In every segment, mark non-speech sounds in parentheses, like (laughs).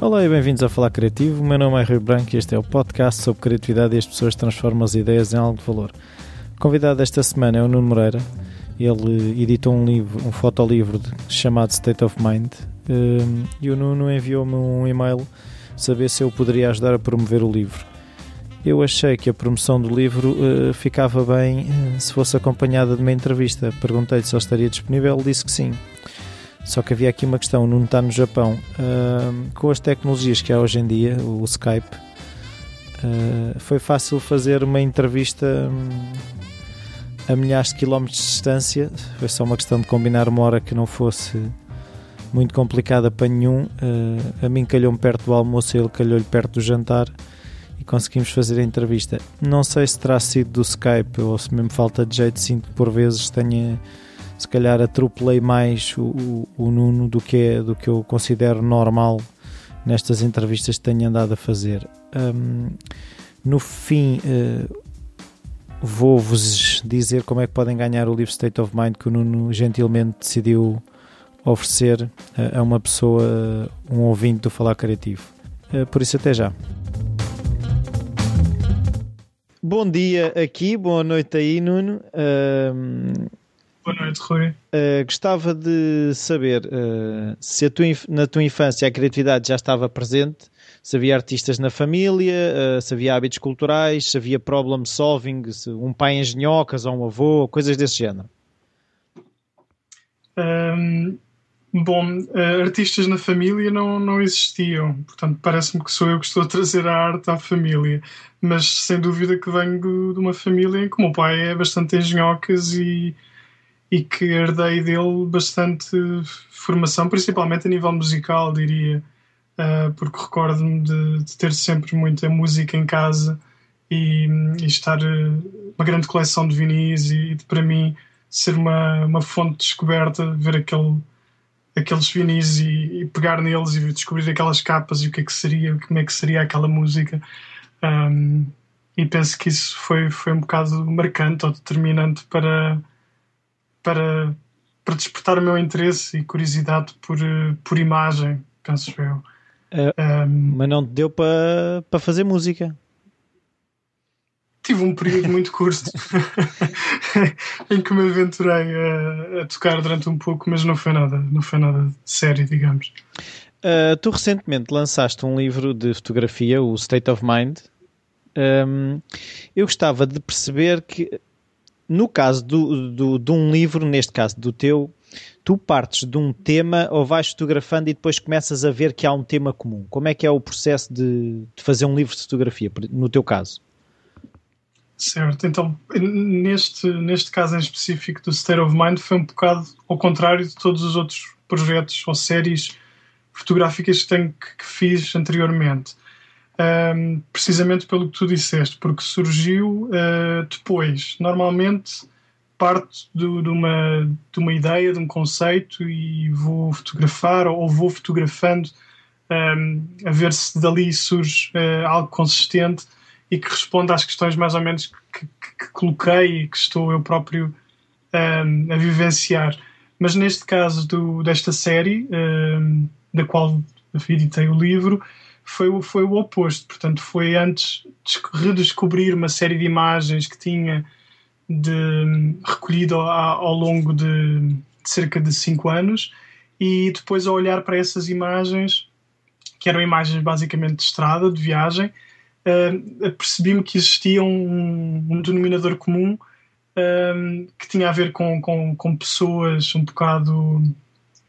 Olá e bem-vindos a Falar Criativo. O meu nome é Rio Branco e este é o podcast sobre criatividade e as pessoas transformam as ideias em algo de valor. O convidado desta semana é o Nuno Moreira. Ele editou um livro, um fotolivro chamado State of Mind hum, e o Nuno enviou-me um e-mail saber se eu poderia ajudar a promover o livro. Eu achei que a promoção do livro uh, ficava bem uh, se fosse acompanhada de uma entrevista. Perguntei-lhe se ele estaria disponível, ele disse que sim. Só que havia aqui uma questão: não está no Japão. Uh, com as tecnologias que há hoje em dia, o Skype, uh, foi fácil fazer uma entrevista um, a milhares de quilómetros de distância. Foi só uma questão de combinar uma hora que não fosse muito complicada para nenhum. Uh, a mim calhou-me perto do almoço, ele calhou-lhe perto do jantar e conseguimos fazer a entrevista. Não sei se terá sido do Skype ou se mesmo falta de jeito, sinto que por vezes tenha se calhar atropelei mais o, o, o, Nuno do que, é, do que eu considero normal nestas entrevistas que tenho andado a fazer. Um, no fim, uh, vou-vos dizer como é que podem ganhar o livro State of Mind que o Nuno gentilmente decidiu oferecer a, a uma pessoa, um ouvinte do Falar Criativo. Uh, por isso, até já. Bom dia aqui, boa noite aí, Nuno. Boa noite, Rui. Uh, gostava de saber uh, se tua, na tua infância a criatividade já estava presente, se havia artistas na família, uh, se havia hábitos culturais, se havia problem solving, um pai engenhocas ou um avô, coisas desse género. Um, bom, artistas na família não, não existiam, portanto parece-me que sou eu que estou a trazer a arte à família, mas sem dúvida que venho de uma família em que o meu pai é bastante engenhocas e e que herdei dele bastante formação, principalmente a nível musical, diria, uh, porque recordo-me de, de, ter sempre muita música em casa e, e estar uh, uma grande coleção de vinis e, de, para mim ser uma, uma fonte de descoberta, ver aquele, aqueles vinis e, e, pegar neles e descobrir aquelas capas e o que é que seria, como é que seria aquela música. Um, e penso que isso foi, foi um bocado marcante ou determinante para para, para despertar o meu interesse e curiosidade por, por imagem, penso eu. Uh, um, mas não te deu para pa fazer música? Tive um período muito curto (laughs) em que me aventurei a, a, tocar durante um pouco, mas não foi nada, não foi nada sério, digamos. Uh, tu recentemente lançaste um livro de fotografia, o State of Mind. Um, eu gostava de perceber que no caso do, do, de um livro, neste caso do teu, tu partes de um tema ou vais fotografando e depois começas a ver que há um tema comum. Como é que é o processo de, de fazer um livro de fotografia, no teu caso? Certo, então neste, neste caso em específico do State of Mind foi um bocado ao contrário de todos os outros projetos ou séries fotográficas que, tenho, que, que fiz anteriormente um, precisamente pelo que tu disseste, porque surgiu uh, depois. Normalmente parte do, de, uma, de uma ideia, de um conceito e vou fotografar ou vou fotografando um, a ver se dali surge uh, algo consistente e que responda às questões mais ou menos que, que, que coloquei e que estou eu próprio um, a vivenciar. Mas neste caso do, desta série, um, da qual editei o livro, foi, foi o oposto. Portanto, foi antes de redescobrir uma série de imagens que tinha de, recolhido ao, ao longo de, de, cerca de cinco anos e depois a olhar para essas imagens, que eram imagens basicamente de estrada, de viagem, uh, percebi-me que existia um, um denominador comum uh, que tinha a ver com, com, com pessoas um bocado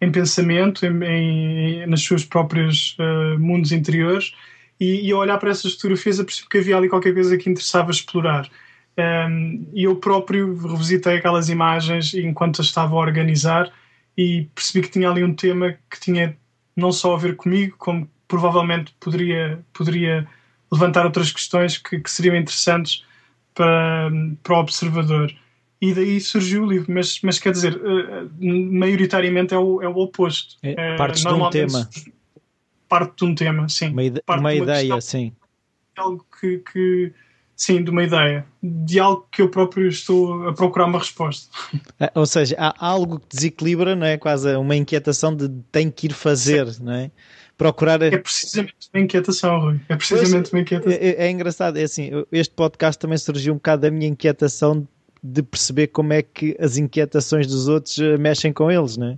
em pensamento, em, em, nas suas próprias uh, mundos interiores, e, e ao olhar para essas fotografias eu percebi que havia ali qualquer coisa que interessava explorar. Um, e eu próprio revisitei aquelas imagens enquanto as estava a organizar e percebi que tinha ali um tema que tinha não só a ver comigo, como provavelmente poderia, poderia levantar outras questões que, que seriam interessantes para, para o observador e daí surgiu o livro. Mas, mas quer dizer, uh, maioritariamente é o, é o oposto. É, partes de um tema. Parte de um tema, sim. Uma, ide uma, uma ideia, questão, sim. Algo que, que, Sim, de uma ideia. De algo que eu próprio estou a procurar uma resposta. Ah, (laughs) ou seja, há algo que desequilibra, não é? Quase uma inquietação de tem que ir fazer, sim. não é? procurar. É precisamente uma inquietação, Rui. É precisamente pois, uma inquietação. É, é, é, engraçado, é assim, este podcast também surgiu um bocado da minha inquietação de perceber como é que as inquietações dos outros eh, mexem com eles, não é?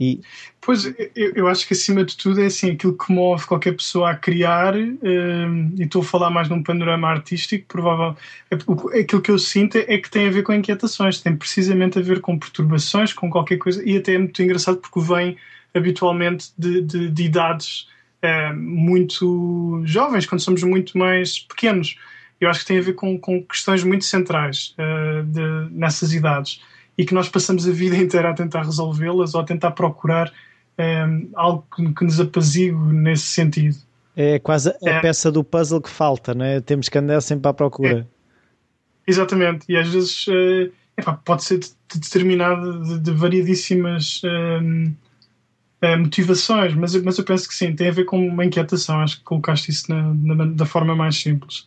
E... Pois, eu, eu, acho que acima de tudo é assim, aquilo que move qualquer pessoa a criar, ehm, e estou a falar mais num panorama artístico, provável, é, aquilo que eu sinto é que tem a ver com inquietações, tem precisamente a ver com perturbações, com qualquer coisa, e até é muito engraçado porque vem habitualmente de, de, de idades é, muito jovens, quando somos muito mais pequenos. Eu acho que tem a ver com, com questões muito centrais uh, de, nessas idades e que nós passamos a vida (laughs) inteira a tentar resolvê-las ou a tentar procurar um, ehm, algo que, que, nos apazigue nesse sentido. É quase a é. peça do puzzle que falta, não é? Temos que andar sempre à procura. É. Exatamente, e às vezes uh, epá, pode ser de, de determinado de, de variadíssimas um, ehm, uh, motivações, mas, mas eu penso que sim, tem a ver com uma inquietação. Acho que colocaste isso na, na, da forma mais simples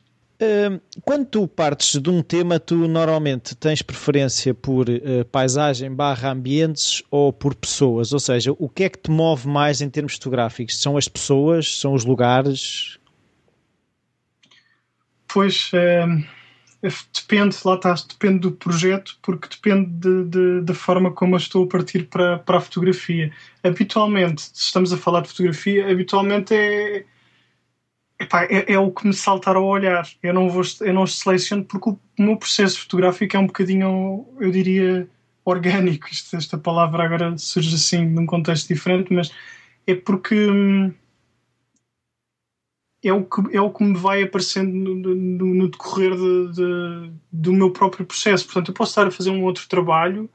quando tu partes de um tema, tu normalmente tens preferência por uh, paisagem barra ambientes ou por pessoas? Ou seja, o que é que te move mais em termos fotográficos? São as pessoas? São os lugares? Pois, uh, depende, lá está, depende do projeto, porque depende de, de, da forma como eu estou a partir para, para a fotografia. Habitualmente, se estamos a falar de fotografia, habitualmente é Epá, é, é, o que me saltar ao olhar. Eu não, vou, eu não seleciono porque o, meu processo fotográfico é um bocadinho, eu diria, orgânico. Isto, esta palavra agora surge assim num contexto diferente, mas é porque hum, é o que, é o que me vai aparecendo no, no, no decorrer de, de, do meu próprio processo. Portanto, eu posso estar a fazer um outro trabalho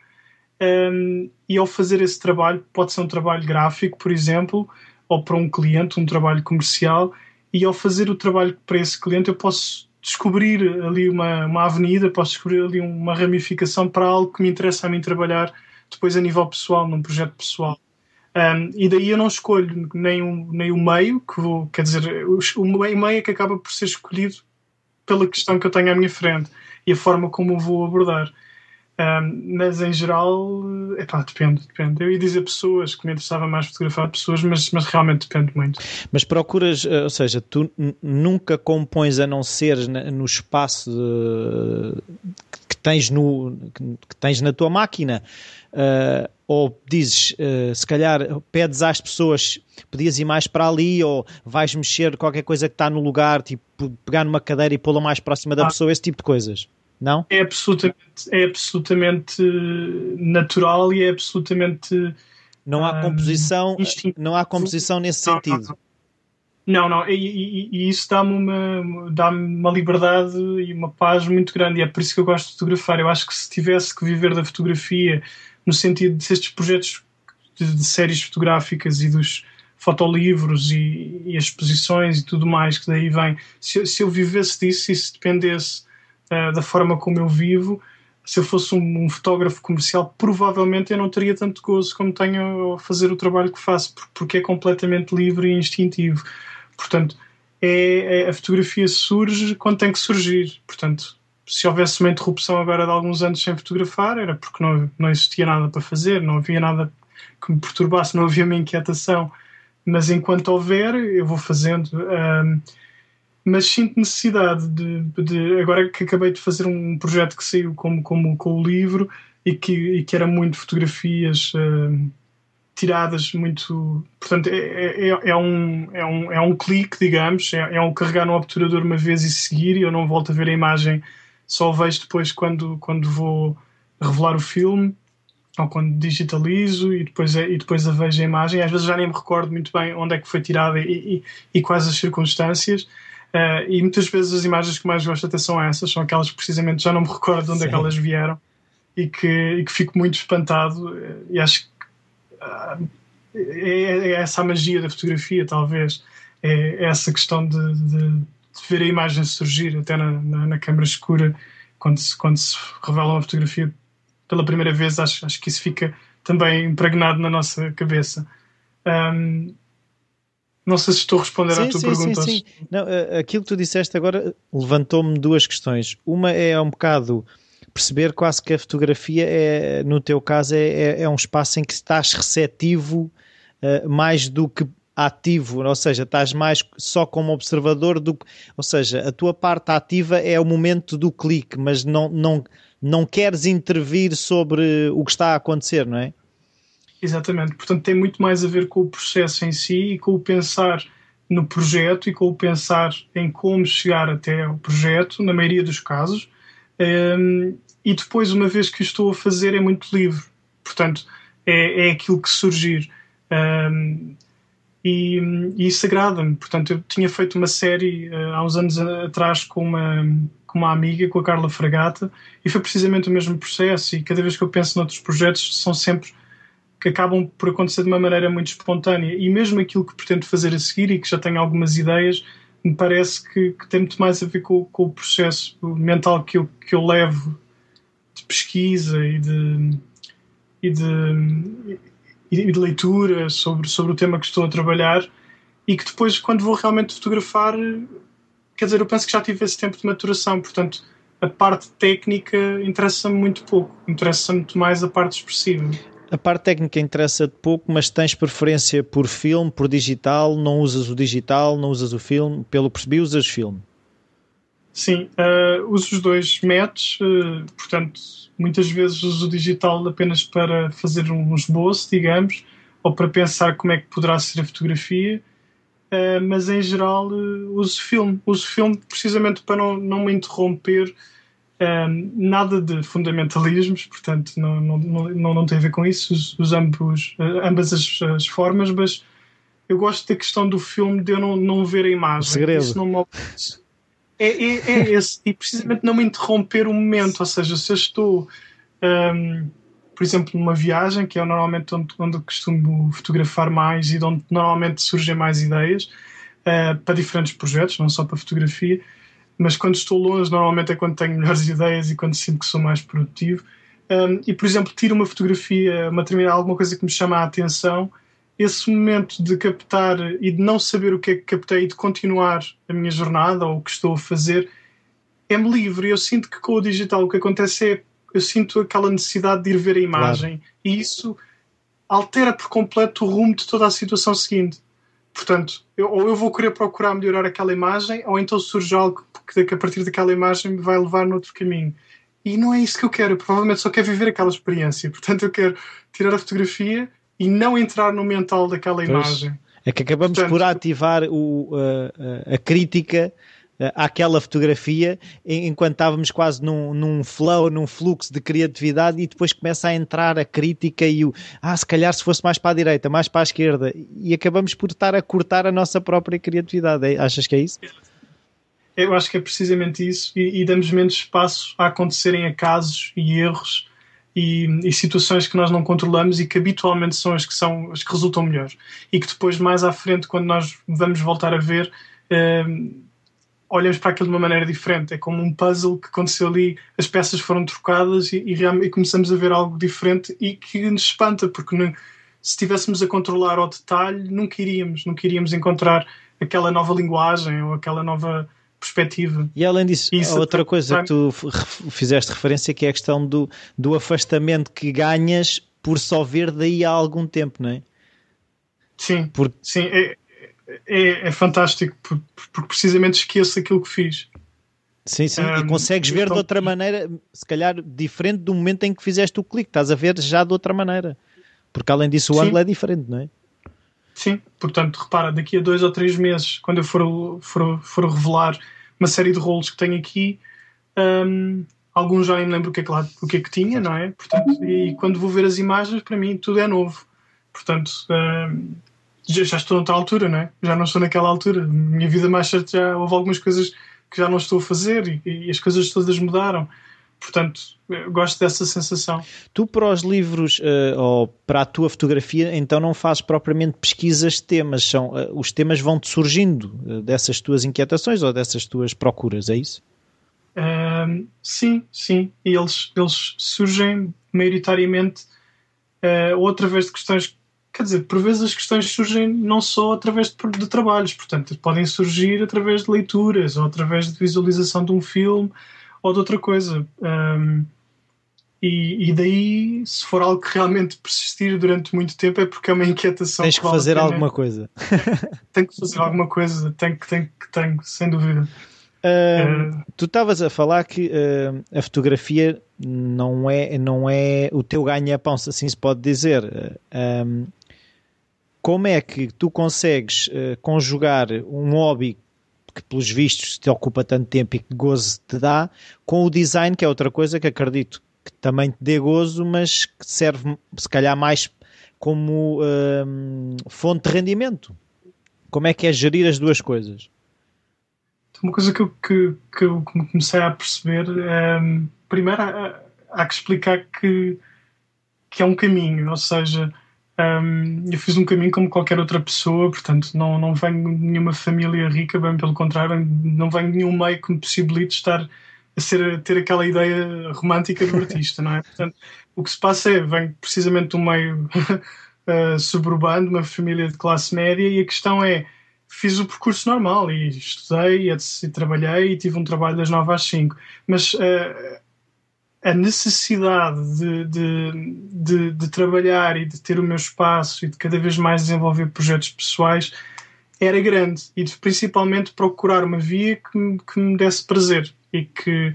um, e ao fazer esse trabalho, pode ser um trabalho gráfico, por exemplo, ou para um cliente, um trabalho comercial e ao fazer o trabalho para esse cliente eu posso descobrir ali uma, uma avenida, posso descobrir ali uma ramificação para algo que me interessa a mim trabalhar depois a nível pessoal, num projeto pessoal. Um, e daí eu não escolho nem o, nem o meio, que vou, quer dizer, o, o meio é que acaba por ser escolhido pela questão que eu tenho à minha frente e a forma como eu vou abordar. Um, mas em geral, epá, depende, depende. Eu ia dizer pessoas, que me interessava mais fotografar pessoas, mas, mas realmente depende muito. Mas procuras, eh, ou seja, tu nunca compões a não ser no espaço de, que, tens no, que tens na tua máquina. Uh, ou dizes, uh, se calhar pedes às pessoas, podias ir mais para ali, ou vais mexer qualquer coisa que está no lugar, tipo pegar numa cadeira e pô-la mais próxima da ah. pessoa, esse tipo de coisas. Não? É absolutamente, é absolutamente natural e é absolutamente. Não há composição, um, não há composição nesse não, sentido. Não, não, e, e, e isso dá-me uma, dá uma liberdade e uma paz muito grande, e é por isso que eu gosto de fotografar. Eu acho que se tivesse que viver da fotografia, no sentido de estes projetos de, de séries fotográficas e dos fotolivros e, e, as exposições e tudo mais que daí vem, se, se eu vivesse disso e se dependesse uh, da forma como eu vivo, se eu fosse um, um, fotógrafo comercial, provavelmente eu não teria tanto gozo como tenho a fazer o trabalho que faço, porque é completamente livre e instintivo. Portanto, é, é, a fotografia surge quando tem que surgir. Portanto, se houvesse uma interrupção agora de alguns anos sem fotografar, era porque não, não existia nada para fazer, não havia nada que me perturbasse, não havia uma inquietação. Mas enquanto houver, eu vou fazendo. Mas sinto necessidade de, de, agora que acabei de fazer um projeto que saiu como, como com o livro e que, e que era muito fotografias uh, tiradas muito portanto é, é, é, é, um, é, um, é um clique digamos é, é um carregar no obturador uma vez e seguir e eu não volto a ver a imagem só vejo depois quando, quando vou revelar o filme ou quando digitalizo e depois, é, e depois a vejo a imagem. Às vezes já nem me recordo muito bem onde é que foi tirada e, e, e quais as circunstâncias Uh, e muitas vezes as imagens que mais gosto até são essas, são aquelas que precisamente já não me recordo de onde Sim. é que elas vieram e que, e que fico muito espantado. Eh, e acho que uh, é, é, essa a magia da fotografia, talvez. É, é essa questão de, de, de, ver a imagem surgir até na, na, na, câmara escura, quando se, quando se revela uma fotografia pela primeira vez. Acho, acho que isso fica também impregnado na nossa cabeça. Um, não sei se estou a responder sim, à tua sim, pergunta. Sim, sim. Não, eh, aquilo que tu disseste agora levantou-me duas questões. Uma é um bocado perceber quase que a fotografia é, no teu caso, é, é, é um espaço em que estás receptivo uh, mais do que ativo, ou seja, estás mais só como observador do ou seja, a tua parte ativa é o momento do clique, mas não, não, não queres intervir sobre o que está a acontecer, não é? Exatamente, portanto tem muito mais a ver com o processo em si e com o pensar no projeto e com o pensar em como chegar até o projeto, na maioria dos casos, um, e depois, uma vez que o estou a fazer, é muito livre, portanto é, é aquilo que surgir. Um, e, e isso agrada-me. Portanto, eu tinha feito uma série uh, há uns anos atrás com uma, com uma amiga, com a Carla Fragata, e foi precisamente o mesmo processo. E cada vez que eu penso noutros projetos, são sempre que acabam por acontecer de uma maneira muito espontânea. E mesmo aquilo que pretendo fazer a seguir e que já tenho algumas ideias, me parece que, que tem muito mais a ver com, com, o processo mental que eu, que eu levo de pesquisa e de. E de e de leitura sobre, sobre o tema que estou a trabalhar e que depois, quando vou realmente fotografar, quer dizer, eu penso que já tive esse tempo de maturação, portanto, a parte técnica interessa-me muito pouco, interessa-me muito mais a parte expressiva. A parte técnica interessa-te pouco, mas tens preferência por filme, por digital, não usas o digital, não usas o filme, pelo percebi, usas filme. Sim, uh, uso os dois métodos, uh, portanto, muitas vezes uso o digital apenas para fazer um esboço, digamos, ou para pensar como é que poderá ser a fotografia, uh, mas em geral uso filme. Uso filme precisamente para não, não me interromper nada de fundamentalismos, portanto, não, não, não, não tem a ver com isso, uso, uso ambos, ambas as, as formas, mas eu gosto da questão do filme de eu não, não ver a imagem. O segredo. Isso não me é, é, é esse, e precisamente não me interromper o momento, ou seja, se eu estou, um, por exemplo, numa viagem, que é normalmente onde, onde costumo fotografar mais e de onde normalmente surgem mais ideias uh, para diferentes projetos, não só para fotografia, mas quando estou longe, normalmente é quando tenho melhores (laughs) ideias e quando sinto que sou mais produtivo. Um, e, por exemplo, tiro uma fotografia, uma alguma coisa que me chama a atenção esse momento de captar e de não saber o que é que captei e de continuar a minha jornada ou o que estou a fazer é-me livre. Eu sinto que com o digital o que acontece é eu sinto aquela necessidade de ir ver a imagem claro. e isso altera por completo o rumo de toda a situação seguinte. Portanto, eu, ou eu vou querer procurar melhorar aquela imagem, ou então surge algo que, que a partir daquela imagem me vai levar noutro caminho. E não é isso que eu quero. Eu provavelmente só quero viver aquela experiência. Portanto, eu quero tirar a fotografia e não entrar no mental daquela pois, imagem. É que acabamos Portanto, por ativar o, a, a crítica àquela fotografia enquanto estávamos quase num, num flow, num fluxo de criatividade e depois começa a entrar a crítica e o ah, se calhar se fosse mais para a direita, mais para a esquerda e acabamos por estar a cortar a nossa própria criatividade. É, achas que é isso? Eu acho que é precisamente isso e, e damos menos espaço a acontecerem acasos e erros e, e, situações que nós não controlamos e que habitualmente são as que são as que resultam melhores e que depois mais à frente quando nós vamos voltar a ver uh, olhamos para aquilo de uma maneira diferente é como um puzzle que aconteceu ali as peças foram trocadas e, e, e começamos a ver algo diferente e que nos espanta porque não, se estivéssemos a controlar ao detalhe nunca iríamos nunca iríamos encontrar aquela nova linguagem ou aquela nova perspectiva. E além disso, Isso outra coisa que tu fizeste referência que é a questão do, do afastamento que ganhas por só ver daí há algum tempo, não é? Sim, porque... sim é, é, é fantástico porque precisamente esqueço aquilo que fiz. Sim, sim, um, e consegues ver então... de outra maneira, se calhar diferente do momento em que fizeste o clique, estás a ver já de outra maneira. Porque além disso o ângulo é diferente, não é? Sim, portanto, repara, daqui a dois ou três meses, quando eu for, for, for revelar uma série de rolos que tenho aqui, um, alguns já nem me lembro o que é que, lá, o que, é que tinha, não é? Portanto, e quando vou ver as imagens, para mim tudo é novo. Portanto, um, já, já, estou noutra altura, não é? Já não estou naquela altura. Minha vida mais certa já houve algumas coisas que já não estou a fazer e, e as coisas todas mudaram. Portanto, gosto dessa sensação. Tu, para os livros uh, ou para a tua fotografia, então não fazes propriamente pesquisas de temas, são, uh, os temas vão-te surgindo uh, dessas tuas inquietações ou dessas tuas procuras, é isso? sim, sim. E eles, eles surgem maioritariamente ou através de questões. Quer dizer, por vezes as questões surgem não só através de, de trabalhos, portanto, podem surgir através de leituras ou através de visualização de um filme ou de outra coisa. Um, e, E, daí, se for algo que realmente persistir durante muito tempo, é porque é uma inquietação. Tens que, que fazer alguma coisa. (laughs) tenho que fazer alguma coisa, tenho que, tenho, tenho, sem dúvida. Uh, tu estavas a falar que uh, a fotografia não é, não é o teu ganha-pão, se assim se pode dizer. Uh, como é que tu consegues conjugar um hobby que, pelos vistos, te ocupa tanto tempo e que gozo te dá, com o design, que é outra coisa que acredito que também te dê gozo, mas que serve, se calhar, mais como fonte de rendimento? Como é que é gerir as duas coisas? Uma coisa que eu, que, que eu comecei a perceber, um, primeiro há, há, que explicar que, que é um caminho, ou seja, um, eu fiz um caminho como qualquer outra pessoa, portanto não, não venho de nenhuma família rica, bem pelo contrário, não venho de nenhum meio que me possibilite estar a, ser, a ter aquela ideia romântica do artista, não é? Portanto, o que se passa é, venho precisamente de um meio uh, (laughs) suburbano, de uma família de classe média, e a questão é, fiz o percurso normal e estudei e, trabalhei e tive um trabalho das 9 às 5. Mas uh, a necessidade de, de, de, de, trabalhar e de ter o meu espaço e de cada vez mais desenvolver projetos pessoais era grande e de principalmente procurar uma via que me, que me desse prazer e que,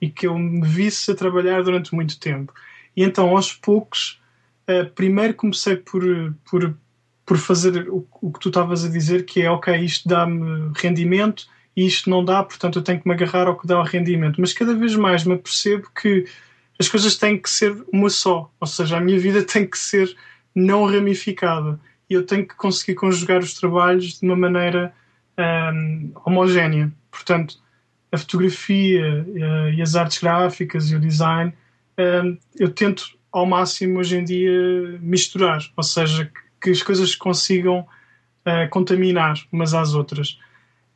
e que eu me visse a trabalhar durante muito tempo. E então, aos poucos, uh, primeiro comecei por, por por fazer o, o que tu estavas a dizer, que é ok, isto dá-me rendimento e isto não dá, portanto eu tenho que me agarrar ao que dá o rendimento. Mas cada vez mais me percebo que as coisas têm que ser uma só, ou seja, a minha vida (laughs) tem que ser não ramificada e eu tenho que conseguir conjugar os trabalhos de uma maneira um, homogénea. Portanto, a fotografia uh, e as artes gráficas e o design, um, eu tento ao máximo hoje em dia misturar, ou seja, que as coisas consigam uh, contaminar umas às outras.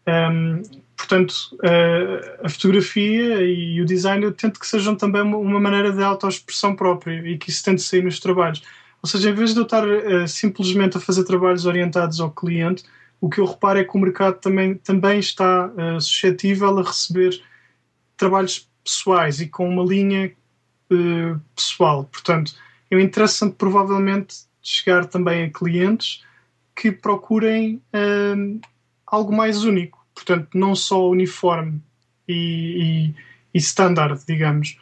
Um, portanto, uh, a fotografia e o design eu tento que sejam também uma, uma maneira de autoexpressão própria e que isso tente sair nos trabalhos. Ou seja, em vez de eu estar uh, simplesmente a fazer trabalhos orientados ao cliente, o que eu reparo é que o mercado também, também está uh, suscetível a receber trabalhos pessoais e com uma linha uh, pessoal. Portanto, eu interesso-me provavelmente chegar também a clientes que procurem um, algo mais único, portanto, não só uniforme e, e, e standard, digamos.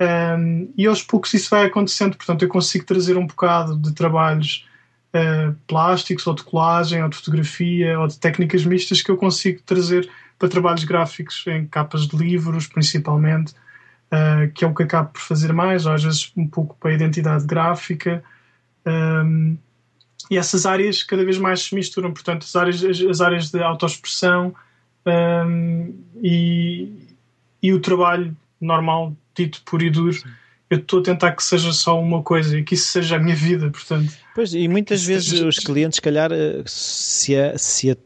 Um, e aos poucos isso vai acontecendo, portanto, eu consigo trazer um bocado de trabalhos uh, plásticos, ou de colagem, ou de fotografia, ou de técnicas mistas que eu consigo trazer para trabalhos gráficos em capas de livros, principalmente, uh, que é o que acabo por fazer mais, ou às vezes um pouco para a identidade gráfica. Um, e essas áreas cada vez mais se misturam, portanto, as áreas, as, as áreas de autoexpressão um, e, e o trabalho normal, dito por e duro. Sim eu estou a tentar que seja só uma coisa e que isso seja a minha vida, portanto. Pois, e muitas vezes seja... os clientes, se calhar, eh, se a, se, a,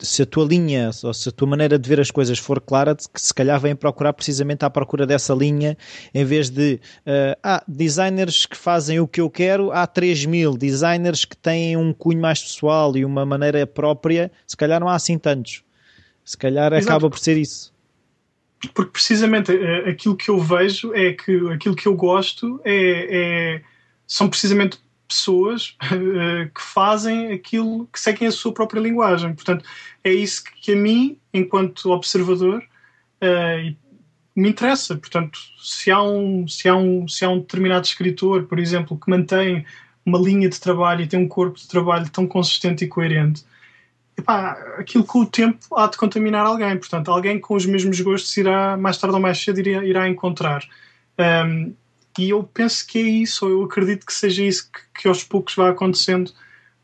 se a tua linha ou se a tua maneira de ver as coisas for clara, que se calhar vêm procurar precisamente à procura dessa linha, em vez de uh, ah, designers que fazem o que eu quero, há 3 mil, designers que têm um cunho mais pessoal e uma maneira própria, se calhar não há assim tantos. Se calhar Exato. acaba por ser isso porque precisamente eh, aquilo que eu vejo é que aquilo que eu gosto é, é são precisamente pessoas uh, (laughs) que fazem aquilo que seguem a sua própria linguagem. Portanto, é isso que a mim, enquanto observador, uh, me interessa. Portanto, se há, um, se, há um, se há um determinado escritor, por exemplo, que mantém uma linha de trabalho e tem um corpo de trabalho tão consistente e coerente, epá, aquilo com o tempo há de contaminar alguém. Portanto, alguém com os mesmos gostos irá, mais tarde ou mais cedo, irá, irá encontrar. Um, e eu penso que é isso, ou eu acredito que seja isso que, que aos poucos vai acontecendo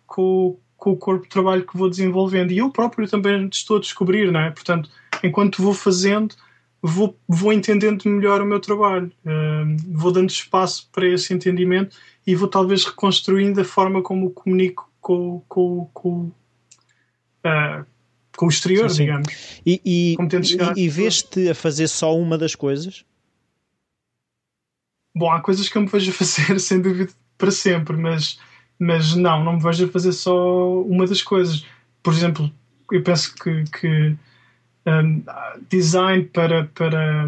com, com, o corpo de trabalho que vou desenvolvendo. E eu próprio também estou a descobrir, não é? Portanto, enquanto vou fazendo, vou, vou entendendo melhor o meu trabalho, um, vou dando espaço para esse entendimento e vou talvez reconstruindo a forma como comunico com, com, com, uh, com o exterior, sim, sim. digamos. E, e, e, e vês-te a fazer só uma das coisas? Bom, há coisas que eu me vejo a fazer (laughs) sem dúvida para sempre, mas, mas não, não me vejo a fazer só uma das coisas. Por exemplo, eu penso que, que um, design para, para,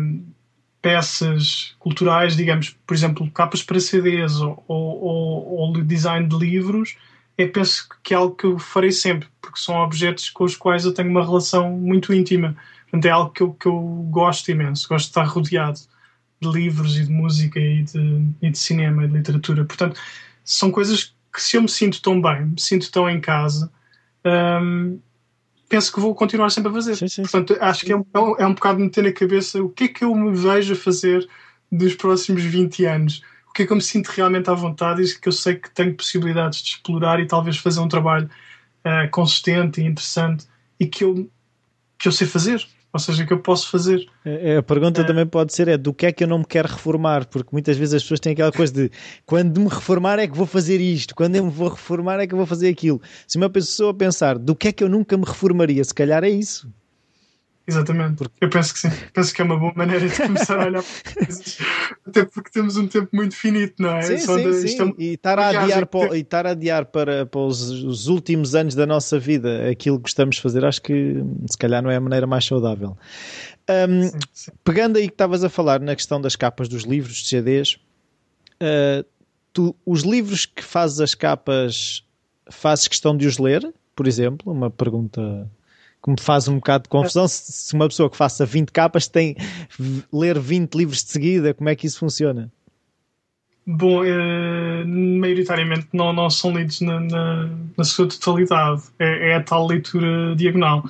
peças culturais, digamos, por exemplo, capas para CDs ou, ou, ou design de livros, eu penso que é algo que eu farei sempre, porque são objetos com os quais eu tenho uma relação muito íntima. Portanto, é algo que eu, que eu gosto imenso, gosto de estar rodeado de livros e de música e de, e de cinema e de literatura. Portanto, são coisas que se eu me sinto tão bem, me sinto tão em casa, hum, penso que vou continuar sempre a fazer. Sim, sim, Portanto, acho que é um, é um bocado meter na cabeça o que é que eu me vejo a fazer dos próximos 20 anos. O que é que eu me sinto realmente à vontade e que eu sei que tenho possibilidades de explorar e talvez fazer um trabalho uh, consistente e interessante e que eu, que eu sei fazer ou seja, que eu posso fazer. É, é, a pergunta é. também pode ser é do que é que eu não me quero reformar, porque muitas vezes as pessoas têm aquela coisa de quando me reformar é que vou fazer isto, quando eu me vou reformar é que vou fazer aquilo. Se uma pessoa pensar do que é que eu nunca me reformaria, se calhar é isso. Exatamente. Porque... Eu penso que sim. Penso que é uma boa maneira de começar a olhar para coisas. Até porque temos um tempo muito finito, não é? Sim, sim, de... sim. É... E estar a adiar, para, e estar a adiar para, para os, os, últimos anos da nossa vida aquilo que gostamos de fazer, acho que se calhar não é a maneira mais saudável. Um, sim, sim. Pegando aí que estavas a falar na questão das capas dos livros, de CDs, uh, tu, os livros que fazes as capas, fazes questão de os ler, por exemplo? Uma pergunta que me faz um bocado de confusão. Se, se uma pessoa que faça 20 capas tem ler 20 livros de seguida, como é que isso funciona? Bom, eh, maioritariamente não, não são lidos na, na, na sua totalidade. É, é, a tal leitura diagonal.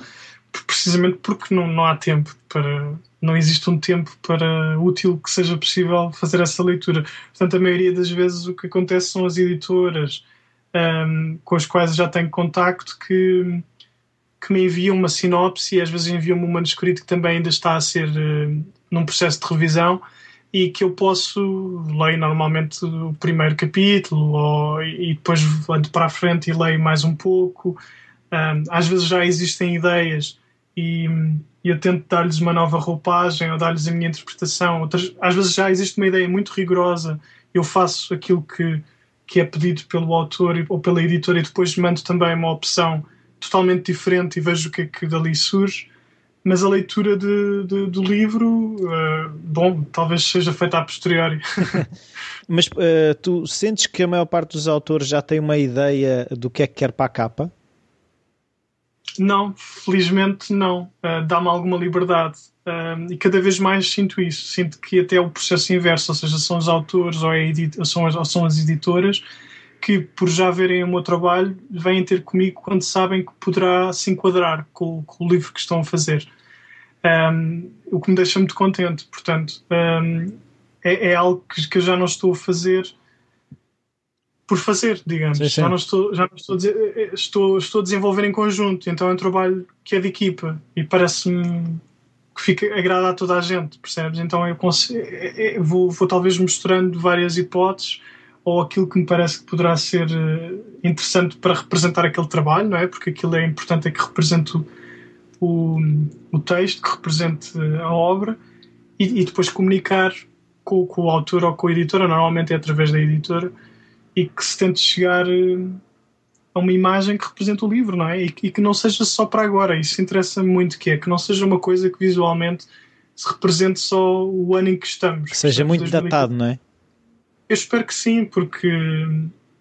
Precisamente porque não, não há tempo para. Não existe um tempo para útil que seja possível fazer essa leitura. Portanto, a maioria das vezes o que acontece são as editoras um, ehm, com as quais já tenho contacto que que me enviam uma sinopse e às vezes enviam-me um manuscrito que também ainda está a ser uh, num processo de revisão e que eu posso ler normalmente o primeiro capítulo ou, e depois ando para a frente e leio mais um pouco. Às vezes já existem ideias e, e eu tento dar-lhes uma nova roupagem ou dar-lhes a minha interpretação. Outras, às vezes já existe uma ideia muito rigorosa, eu faço aquilo que, que é pedido pelo autor ou pela editora e depois mando também uma opção totalmente diferente e vejo o que é que dali surge. Mas a leitura de, de, do livro, uh, bom, talvez seja feita a posteriori. (laughs) (laughs) Mas uh, tu sentes que a maior parte dos autores já tem uma ideia do que é que quer para a capa? Não, felizmente não. Uh, Dá-me alguma liberdade. Uh, e cada vez mais sinto isso. Sinto que até o processo inverso, ou seja, são os autores ou, é são, as, ou são as editoras que, por já verem o meu trabalho, vêm ter comigo quando sabem que poderá se enquadrar com, com o livro que estão a fazer. Um, o que me deixa muito contente, portanto, um, é, é, algo que, que, eu já não estou a fazer por fazer, digamos. Sim, sim. Já não estou, já não estou, a, eh, eh, estou, estou a desenvolver em conjunto, então é um trabalho que é de equipa e parece-me que fica agrada a toda a gente, percebes? Então eu consigo, eh, vou, vou talvez mostrando várias hipóteses ou aquilo que me parece que poderá ser eh, interessante para representar aquele trabalho, não é? Porque aquilo é importante é que represente o, o texto, que represente a obra e, e depois comunicar com, com, o autor ou com a editora, normalmente é através da editora, e que se tente chegar eh, a uma imagem que represente o livro, não é? E, e que não seja só para agora. Isso interessa muito que é, que não seja uma coisa que visualmente se represente só o ano em que estamos. Que seja muito 2020. datado, não é? Eu espero que sim, porque,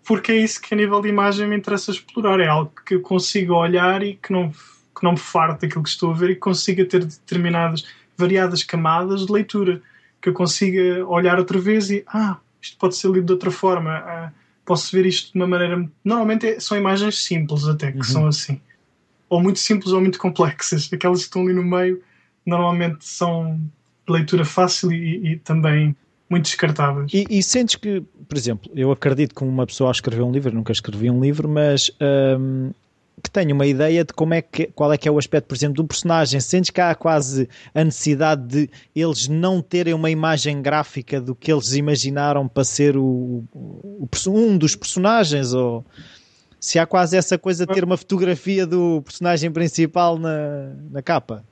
porque é isso que a nível de imagem me interessa explorar. É algo que eu consiga olhar e que não, que não me farte daquilo que estou a ver e que consiga ter determinadas, variadas camadas de leitura. Que eu consiga olhar outra vez e, ah, isto pode ser lido de outra forma. Ah, posso ver isto de uma maneira. Normalmente é, são imagens simples, até, que uhum. são assim. Ou muito simples ou muito complexas. Aquelas que estão ali no meio, normalmente são leitura fácil e, e também muito descartáveis. E, e, sentes que, por exemplo, eu acredito que uma pessoa a escrever um livro, nunca escrevi um livro, mas hum, que tenha uma ideia de como é que, qual é que é o aspecto, por exemplo, de um personagem. Sentes que há quase a necessidade de eles não terem uma imagem gráfica do que eles imaginaram para ser o, o um dos personagens ou se há quase essa coisa de ter uma fotografia do personagem principal na, na capa?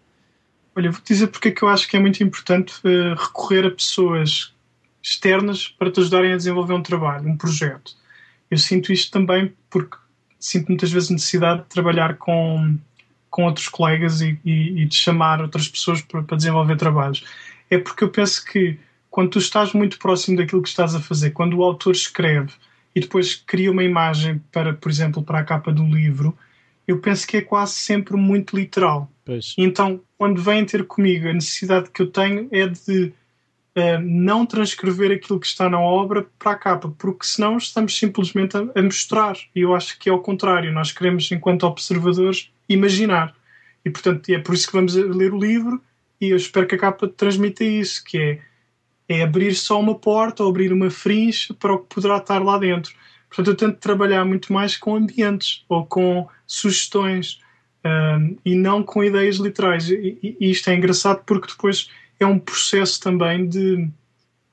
Olha, vou dizer porque é que eu acho que é muito importante uh, recorrer a pessoas externas para te ajudarem a desenvolver um trabalho, um projeto. Eu sinto isto também porque sinto muitas vezes necessidade de trabalhar com, com outros colegas e, e, e de chamar outras pessoas para, para, desenvolver trabalhos. é porque eu penso que quando tu estás muito próximo daquilo que estás a fazer, quando o autor escreve e depois cria uma imagem para, por exemplo, para a capa do livro, eu penso que é quase sempre muito literal. Pois. Então, quando vêm ter comigo, a necessidade que eu tenho é de não transcrever aquilo que está na obra para a capa, porque senão estamos simplesmente a, a mostrar. E eu acho que é o contrário. Nós queremos, enquanto observadores, imaginar. E, portanto, é por isso que vamos ler o livro e eu espero que a capa transmita isso, que é, é abrir só uma porta ou abrir uma fringe para o que poderá estar lá dentro. Portanto, eu tento trabalhar muito mais com ambientes ou com sugestões um, e não com ideias literais. E, e, isto é engraçado porque depois é um processo também de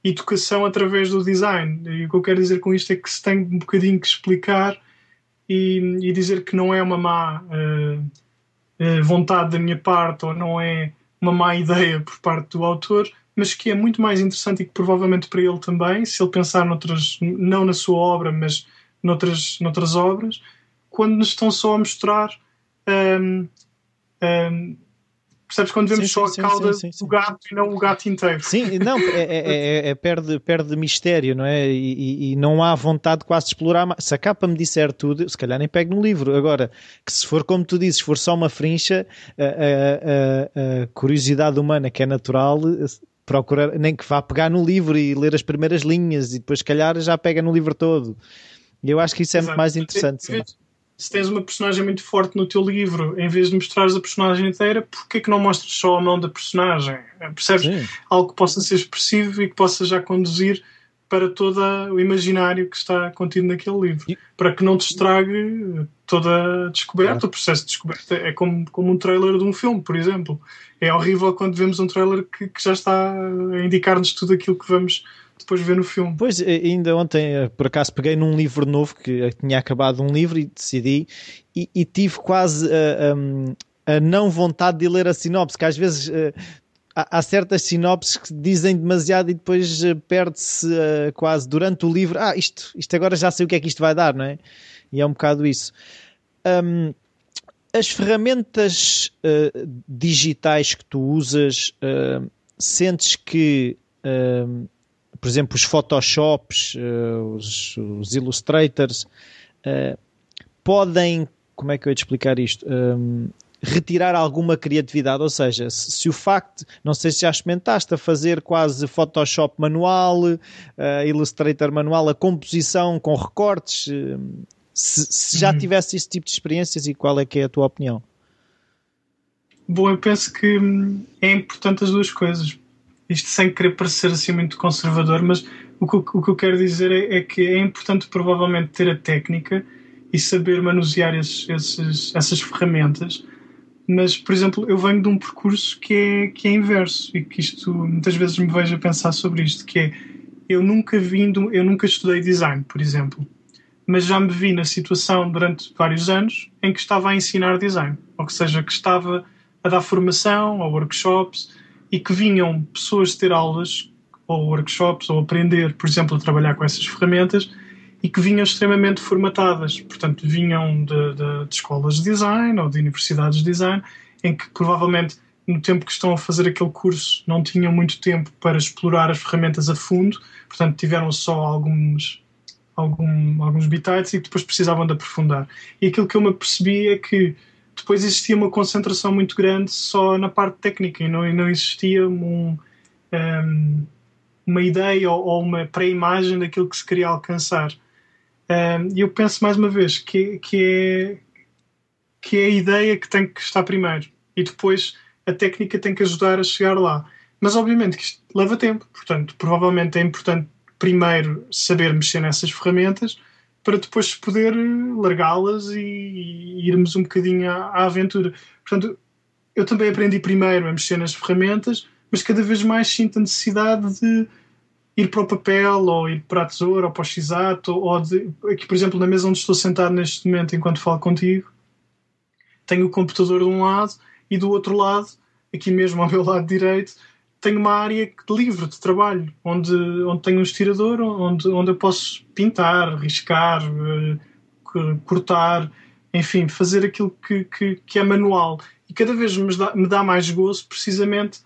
educação através do design. E o que eu quero dizer com isto é que se tem um bocadinho que explicar e, e dizer que não é uma má uh, vontade da minha parte ou não é uma má ideia por parte do autor, mas que é muito mais interessante e que provavelmente para ele também, se ele pensar noutras, não na sua obra, mas noutras, noutras obras, quando nos estão só a mostrar. Um, um, percebes quando vemos sim, só sim, a cauda sim, do gato e não o gato inteiro? Sim, não, é, é, é, é perde, perde mistério, não é? E, e, não há vontade quase de explorar. Se a capa me disser tudo, se calhar nem pego no livro. Agora, que se for como tu dizes, for só uma frincha, a, a, a, curiosidade humana que é natural procurar, nem que vá pegar no livro e ler as primeiras linhas e depois, se calhar, já pega no livro todo. E eu acho que isso é muito mais interessante. Se, se tens uma personagem muito forte no teu livro, em vez de mostrares a personagem inteira, porquê que não mostras só a mão da personagem? Percebes? Sim. Algo que possa ser expressivo e que possa já conduzir para todo o imaginário que está contido naquele livro, e... para que não te estrague toda a descoberta, o processo de descoberta. É como, como um trailer de um filme, por exemplo. É horrível quando vemos um trailer que, que já está a indicar-nos tudo aquilo que vamos depois ver no filme. Pois, eh, ainda ontem, eh, por acaso, peguei num livro novo que tinha acabado um livro e decidi, e, e tive quase a, a, a, não vontade de ler a sinopse, que às vezes eh, há, certas sinopses que dizem demasiado e depois perde-se quase durante o livro. Ah, isto, isto agora já sei o que é que isto vai dar, não é? E é um bocado isso. Um, as ferramentas uh, digitais que tu usas, uh, sentes que uh, por exemplo, os Photoshops, uh, os, os, Illustrators, uh, podem, como é que eu ia te explicar isto? Um, retirar alguma criatividade, ou seja, se, se, o facto, não sei se já experimentaste a fazer quase Photoshop manual, uh, Illustrator manual, a composição com recortes, se, se, já uhum. tivesse esse tipo de experiências e qual é que é a tua opinião? Bom, eu penso que hum, é importante as duas coisas isto sem querer parecer assim muito conservador, mas o que, o que eu quero dizer é, é, que é importante provavelmente ter a técnica e saber manusear esses, esses, essas ferramentas. Mas, por exemplo, eu venho de um percurso que é, que é inverso e que isto muitas vezes me vejo a pensar sobre isto, que é eu nunca vindo, eu nunca estudei design, por exemplo, mas já me vi na situação durante vários anos em que estava a ensinar design, ou seja, que estava a dar formação ou workshops e que vinham pessoas ter aulas ou workshops ou aprender, por exemplo, a trabalhar com essas ferramentas e que vinham extremamente formatadas. Portanto, vinham de, de, de escolas de design ou de universidades de design, em que provavelmente no tempo que estão a fazer aquele curso não tinham muito tempo para explorar as ferramentas a fundo, portanto tiveram só alguns algum, alguns bitites e depois precisavam de aprofundar. E aquilo que eu me apercebi é que depois existia uma concentração muito grande só na parte técnica e não, não existia um, um, uma ideia ou, ou uma pré-imagem daquilo que se queria alcançar. E eu penso mais uma vez que, que, é, que é a ideia que tem que estar primeiro e depois a técnica tem que ajudar a chegar lá. Mas obviamente que isto leva tempo, portanto, provavelmente é importante primeiro saber mexer nessas ferramentas para depois poder largá-las e, irmos um bocadinho à, à, aventura. Portanto, eu também aprendi primeiro a mexer nas ferramentas, mas cada vez mais sinto a necessidade de ir para o papel, ou ir para a tesoura, ou para o x-ato, ou de, aqui, por exemplo, na mesa onde estou sentado neste momento enquanto falo contigo, tenho o computador de um lado e do outro lado, aqui mesmo ao meu lado direito, tenho uma área livre de trabalho, onde, onde tenho um estirador, onde, onde eu posso pintar, riscar, uh, cortar, enfim, fazer aquilo que, que, que, é manual. E cada vez me dá, me dá mais gozo, precisamente,